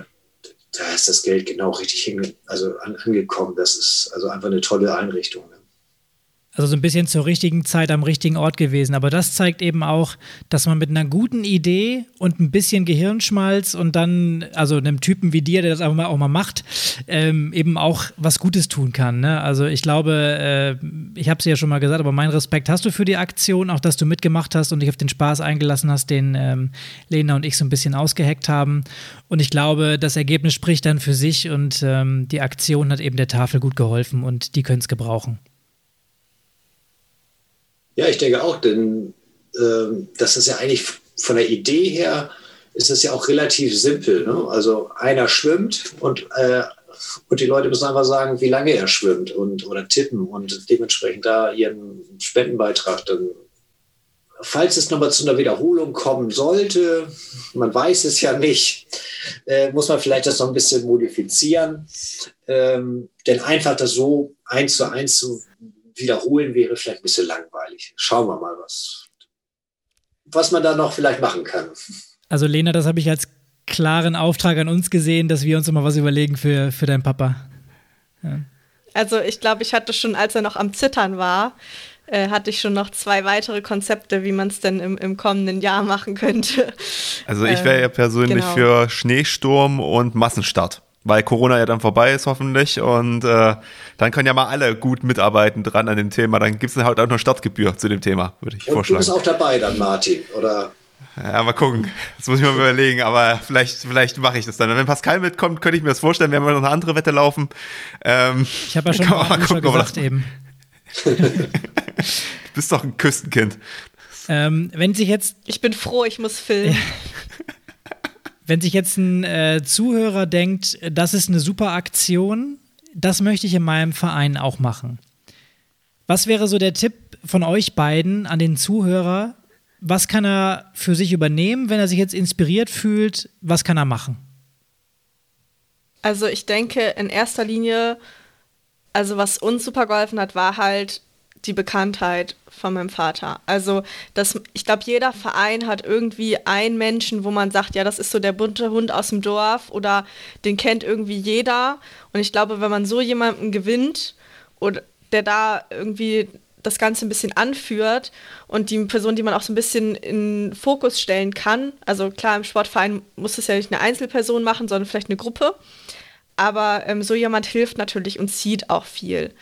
da ist das Geld genau richtig hin, also an, angekommen. Das ist also einfach eine tolle Einrichtung. Also so ein bisschen zur richtigen Zeit am richtigen Ort gewesen. Aber das zeigt eben auch, dass man mit einer guten Idee und ein bisschen Gehirnschmalz und dann, also einem Typen wie dir, der das einfach auch mal macht, ähm, eben auch was Gutes tun kann. Ne? Also ich glaube, äh, ich habe es ja schon mal gesagt, aber meinen Respekt hast du für die Aktion, auch dass du mitgemacht hast und dich auf den Spaß eingelassen hast, den ähm, Lena und ich so ein bisschen ausgeheckt haben. Und ich glaube, das Ergebnis spricht dann für sich und ähm, die Aktion hat eben der Tafel gut geholfen und die können es gebrauchen. Ja, ich denke auch, denn ähm, das ist ja eigentlich von der Idee her ist es ja auch relativ simpel. Ne? Also einer schwimmt und, äh, und die Leute müssen einfach sagen, wie lange er schwimmt und oder tippen und dementsprechend da ihren Spendenbeitrag dann. Falls es nochmal zu einer Wiederholung kommen sollte, man weiß es ja nicht, äh, muss man vielleicht das noch ein bisschen modifizieren. Ähm, denn einfach das so eins zu eins zu wiederholen wäre vielleicht ein bisschen langweilig. Schauen wir mal, was, was man da noch vielleicht machen kann. Also Lena, das habe ich als klaren Auftrag an uns gesehen, dass wir uns immer was überlegen für, für deinen Papa. Ja. Also ich glaube, ich hatte schon, als er noch am Zittern war, äh, hatte ich schon noch zwei weitere Konzepte, wie man es denn im, im, kommenden Jahr machen könnte. Also ich wäre ja ähm, persönlich genau. für Schneesturm und Massenstart weil Corona ja dann vorbei ist hoffentlich und äh, dann können ja mal alle gut mitarbeiten dran an dem Thema. Dann gibt es halt auch noch Startgebühr zu dem Thema, würde ich und vorschlagen. Du bist auch dabei dann, Martin, oder? Ja, mal gucken. Das muss ich mal überlegen, aber vielleicht, vielleicht mache ich das dann. Wenn Pascal mitkommt, könnte ich mir das vorstellen, wenn wir noch eine andere Wette laufen. Ähm, ich habe ja schon mal, gucken, gesagt eben. du bist doch ein Küstenkind. Ähm, wenn sich jetzt. Ich bin froh, ich muss filmen. Wenn sich jetzt ein äh, Zuhörer denkt, das ist eine super Aktion, das möchte ich in meinem Verein auch machen. Was wäre so der Tipp von euch beiden an den Zuhörer? Was kann er für sich übernehmen, wenn er sich jetzt inspiriert fühlt? Was kann er machen? Also ich denke in erster Linie, also was uns super geholfen hat, war halt die Bekanntheit von meinem Vater. Also das, ich glaube, jeder Verein hat irgendwie einen Menschen, wo man sagt, ja, das ist so der bunte Hund aus dem Dorf oder den kennt irgendwie jeder. Und ich glaube, wenn man so jemanden gewinnt oder der da irgendwie das Ganze ein bisschen anführt und die Person, die man auch so ein bisschen in Fokus stellen kann. Also klar, im Sportverein muss es ja nicht eine Einzelperson machen, sondern vielleicht eine Gruppe. Aber ähm, so jemand hilft natürlich und zieht auch viel.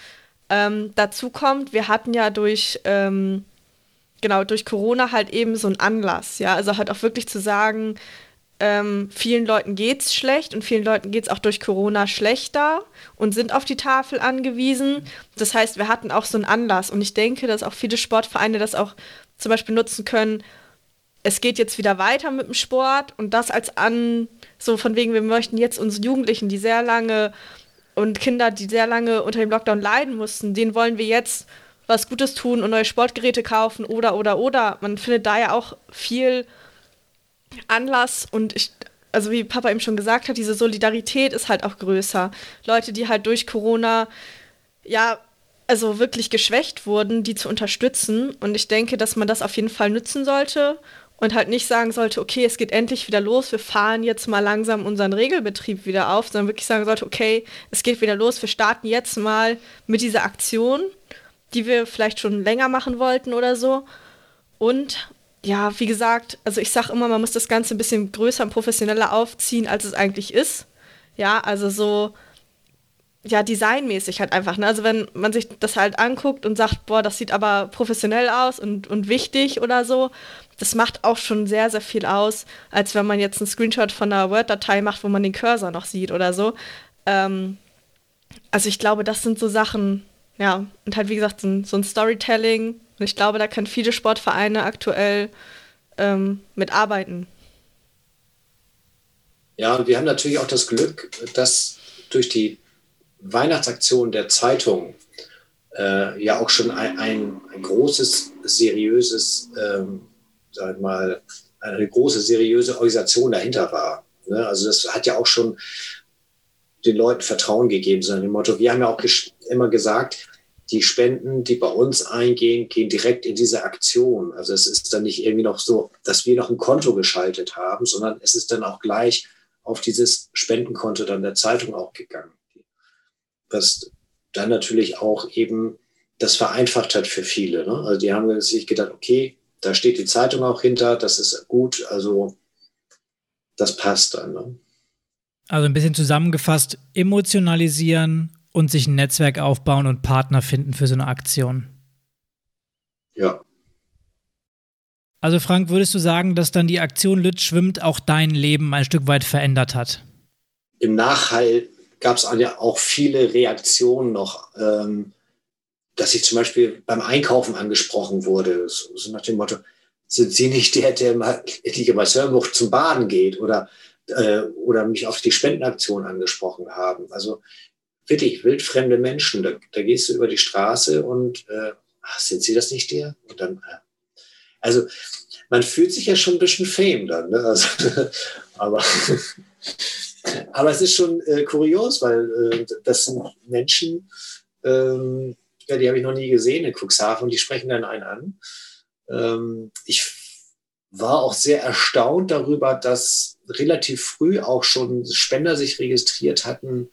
Ähm, dazu kommt, wir hatten ja durch, ähm, genau, durch Corona halt eben so einen Anlass, ja, also halt auch wirklich zu sagen, ähm, vielen Leuten geht es schlecht und vielen Leuten geht es auch durch Corona schlechter und sind auf die Tafel angewiesen. Das heißt, wir hatten auch so einen Anlass und ich denke, dass auch viele Sportvereine das auch zum Beispiel nutzen können. Es geht jetzt wieder weiter mit dem Sport und das als an, so von wegen, wir möchten jetzt unsere Jugendlichen, die sehr lange und Kinder, die sehr lange unter dem Lockdown leiden mussten, denen wollen wir jetzt was Gutes tun und neue Sportgeräte kaufen oder, oder, oder. Man findet da ja auch viel Anlass und ich, also wie Papa eben schon gesagt hat, diese Solidarität ist halt auch größer. Leute, die halt durch Corona, ja, also wirklich geschwächt wurden, die zu unterstützen. Und ich denke, dass man das auf jeden Fall nutzen sollte und halt nicht sagen sollte, okay, es geht endlich wieder los, wir fahren jetzt mal langsam unseren Regelbetrieb wieder auf, sondern wirklich sagen sollte, okay, es geht wieder los, wir starten jetzt mal mit dieser Aktion, die wir vielleicht schon länger machen wollten oder so. Und ja, wie gesagt, also ich sage immer, man muss das Ganze ein bisschen größer und professioneller aufziehen, als es eigentlich ist. Ja, also so, ja, designmäßig halt einfach. Ne? Also wenn man sich das halt anguckt und sagt, boah, das sieht aber professionell aus und, und wichtig oder so, das macht auch schon sehr, sehr viel aus, als wenn man jetzt einen Screenshot von einer Word-Datei macht, wo man den Cursor noch sieht oder so. Ähm, also ich glaube, das sind so Sachen, ja, und halt wie gesagt, so ein, so ein Storytelling. Und ich glaube, da können viele Sportvereine aktuell ähm, mitarbeiten. Ja, und wir haben natürlich auch das Glück, dass durch die Weihnachtsaktion der Zeitung äh, ja auch schon ein, ein, ein großes, seriöses ähm, sag mal, eine große, seriöse Organisation dahinter war. Ne? Also das hat ja auch schon den Leuten Vertrauen gegeben, sondern dem Motto, wir haben ja auch immer gesagt, die Spenden, die bei uns eingehen, gehen direkt in diese Aktion. Also es ist dann nicht irgendwie noch so, dass wir noch ein Konto geschaltet haben, sondern es ist dann auch gleich auf dieses Spendenkonto dann der Zeitung auch gegangen. Was dann natürlich auch eben das vereinfacht hat für viele. Ne? Also die haben sich gedacht, okay, da steht die Zeitung auch hinter, das ist gut, also das passt dann. Ne? Also ein bisschen zusammengefasst, emotionalisieren und sich ein Netzwerk aufbauen und Partner finden für so eine Aktion. Ja. Also Frank, würdest du sagen, dass dann die Aktion Lütz schwimmt auch dein Leben ein Stück weit verändert hat? Im Nachhall gab es ja auch viele Reaktionen noch. Ähm, dass ich zum Beispiel beim Einkaufen angesprochen wurde, so, so nach dem Motto, sind Sie nicht der, der mal die zum Baden geht oder, äh, oder mich auf die Spendenaktion angesprochen haben. Also wirklich wildfremde Menschen, da, da gehst du über die Straße und äh, ach, sind Sie das nicht der? Und dann, äh, also man fühlt sich ja schon ein bisschen Fame dann, ne? also, aber, aber es ist schon äh, kurios, weil äh, das sind Menschen, ähm, ja, die habe ich noch nie gesehen in Cuxhaven die sprechen dann einen an. Ähm, ich war auch sehr erstaunt darüber, dass relativ früh auch schon Spender sich registriert hatten,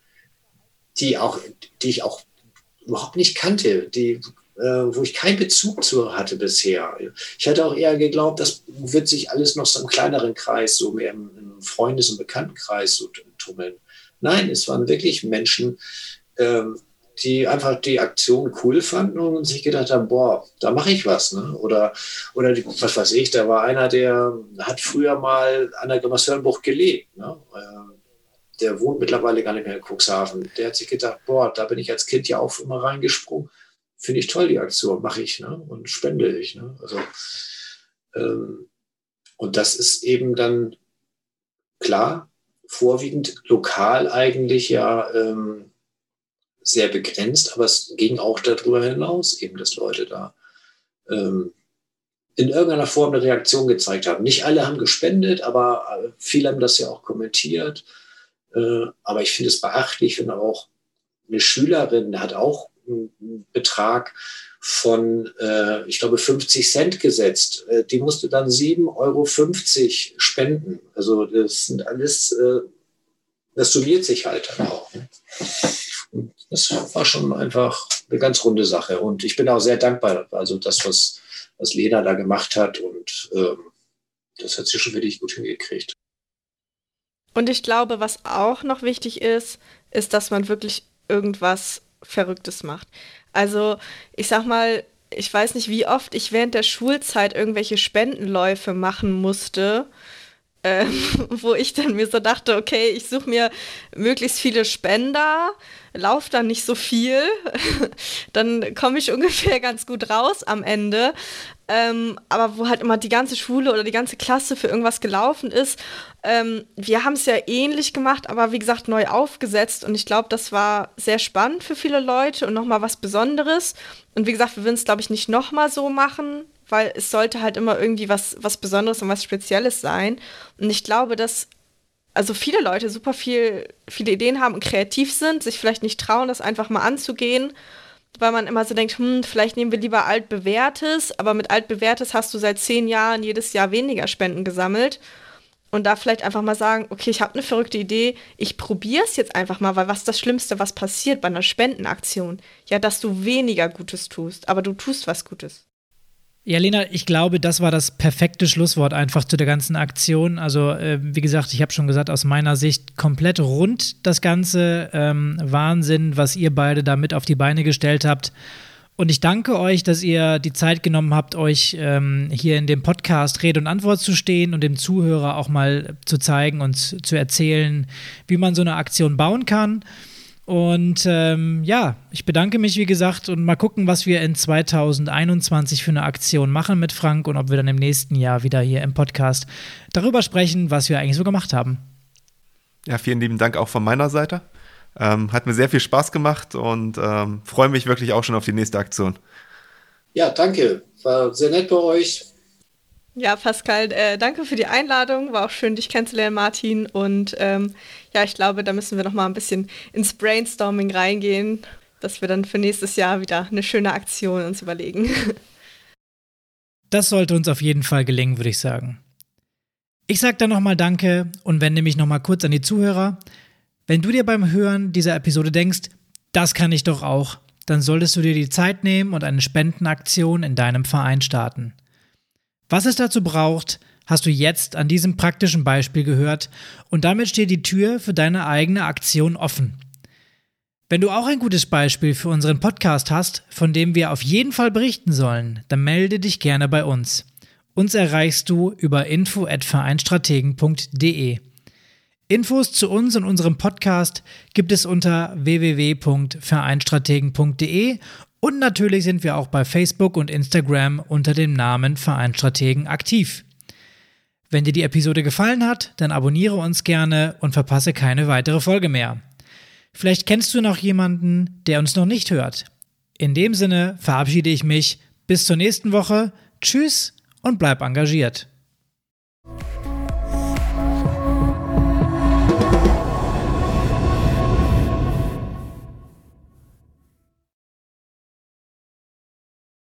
die auch, die ich auch überhaupt nicht kannte, die, äh, wo ich keinen Bezug zu hatte bisher. Ich hatte auch eher geglaubt, das wird sich alles noch so im kleineren Kreis, so mehr im, im Freundes- und Bekanntenkreis so tummeln. Nein, es waren wirklich Menschen, ähm, die einfach die Aktion cool fanden und sich gedacht haben, boah, da mache ich was. Ne? Oder, oder die, was weiß ich, da war einer, der hat früher mal an der Grimmershörnbucht gelebt. Ne? Äh, der wohnt mittlerweile gar nicht mehr in Cuxhaven. Der hat sich gedacht, boah, da bin ich als Kind ja auch immer reingesprungen. Finde ich toll, die Aktion, mache ich ne? und spende ich. Ne? Also, ähm, und das ist eben dann klar, vorwiegend lokal eigentlich ja ähm, sehr begrenzt, aber es ging auch darüber hinaus, eben, dass Leute da ähm, in irgendeiner Form eine Reaktion gezeigt haben. Nicht alle haben gespendet, aber äh, viele haben das ja auch kommentiert. Äh, aber ich finde es beachtlich, wenn auch eine Schülerin hat auch einen Betrag von, äh, ich glaube, 50 Cent gesetzt. Äh, die musste dann 7,50 Euro spenden. Also das sind alles, äh, das summiert sich halt dann auch. Ne? Das war schon einfach eine ganz runde Sache. Und ich bin auch sehr dankbar. Also das, was, was Lena da gemacht hat und ähm, das hat sie schon wirklich gut hingekriegt. Und ich glaube, was auch noch wichtig ist, ist, dass man wirklich irgendwas Verrücktes macht. Also ich sag mal, ich weiß nicht, wie oft ich während der Schulzeit irgendwelche Spendenläufe machen musste, ähm, wo ich dann mir so dachte, okay, ich suche mir möglichst viele Spender, laufe dann nicht so viel, dann komme ich ungefähr ganz gut raus am Ende. Ähm, aber wo halt immer die ganze Schule oder die ganze Klasse für irgendwas gelaufen ist. Ähm, wir haben es ja ähnlich gemacht, aber wie gesagt neu aufgesetzt und ich glaube, das war sehr spannend für viele Leute und nochmal was Besonderes. Und wie gesagt, wir würden es, glaube ich, nicht nochmal so machen, weil es sollte halt immer irgendwie was, was Besonderes und was Spezielles sein. Und ich glaube, dass also viele Leute super viel, viele Ideen haben und kreativ sind, sich vielleicht nicht trauen, das einfach mal anzugehen. weil man immer so denkt, hm, vielleicht nehmen wir lieber altbewährtes, aber mit altbewährtes hast du seit zehn Jahren jedes Jahr weniger Spenden gesammelt. Und da vielleicht einfach mal sagen, okay, ich habe eine verrückte Idee, ich probiere es jetzt einfach mal, weil was ist das Schlimmste, was passiert bei einer Spendenaktion? Ja, dass du weniger Gutes tust, aber du tust was Gutes. Ja, Lena, ich glaube, das war das perfekte Schlusswort einfach zu der ganzen Aktion. Also, äh, wie gesagt, ich habe schon gesagt, aus meiner Sicht komplett rund das Ganze. Ähm, Wahnsinn, was ihr beide da mit auf die Beine gestellt habt. Und ich danke euch, dass ihr die Zeit genommen habt, euch ähm, hier in dem Podcast Rede und Antwort zu stehen und dem Zuhörer auch mal zu zeigen und zu erzählen, wie man so eine Aktion bauen kann. Und ähm, ja, ich bedanke mich, wie gesagt, und mal gucken, was wir in 2021 für eine Aktion machen mit Frank und ob wir dann im nächsten Jahr wieder hier im Podcast darüber sprechen, was wir eigentlich so gemacht haben. Ja, vielen lieben Dank auch von meiner Seite. Ähm, hat mir sehr viel Spaß gemacht und ähm, freue mich wirklich auch schon auf die nächste Aktion. Ja, danke. War sehr nett bei euch. Ja, Pascal, äh, danke für die Einladung. War auch schön, dich kennenzulernen, Martin. Und ähm, ja, ich glaube, da müssen wir noch mal ein bisschen ins Brainstorming reingehen, dass wir dann für nächstes Jahr wieder eine schöne Aktion uns überlegen. Das sollte uns auf jeden Fall gelingen, würde ich sagen. Ich sage dann nochmal Danke und wende mich nochmal kurz an die Zuhörer. Wenn du dir beim Hören dieser Episode denkst, das kann ich doch auch, dann solltest du dir die Zeit nehmen und eine Spendenaktion in deinem Verein starten. Was es dazu braucht, hast du jetzt an diesem praktischen Beispiel gehört und damit steht die Tür für deine eigene Aktion offen. Wenn du auch ein gutes Beispiel für unseren Podcast hast, von dem wir auf jeden Fall berichten sollen, dann melde dich gerne bei uns. Uns erreichst du über info@vereinstrategen.de. Infos zu uns und unserem Podcast gibt es unter www.vereinstrategen.de und natürlich sind wir auch bei Facebook und Instagram unter dem Namen Vereinstrategen aktiv. Wenn dir die Episode gefallen hat, dann abonniere uns gerne und verpasse keine weitere Folge mehr. Vielleicht kennst du noch jemanden, der uns noch nicht hört. In dem Sinne verabschiede ich mich. Bis zur nächsten Woche. Tschüss und bleib engagiert.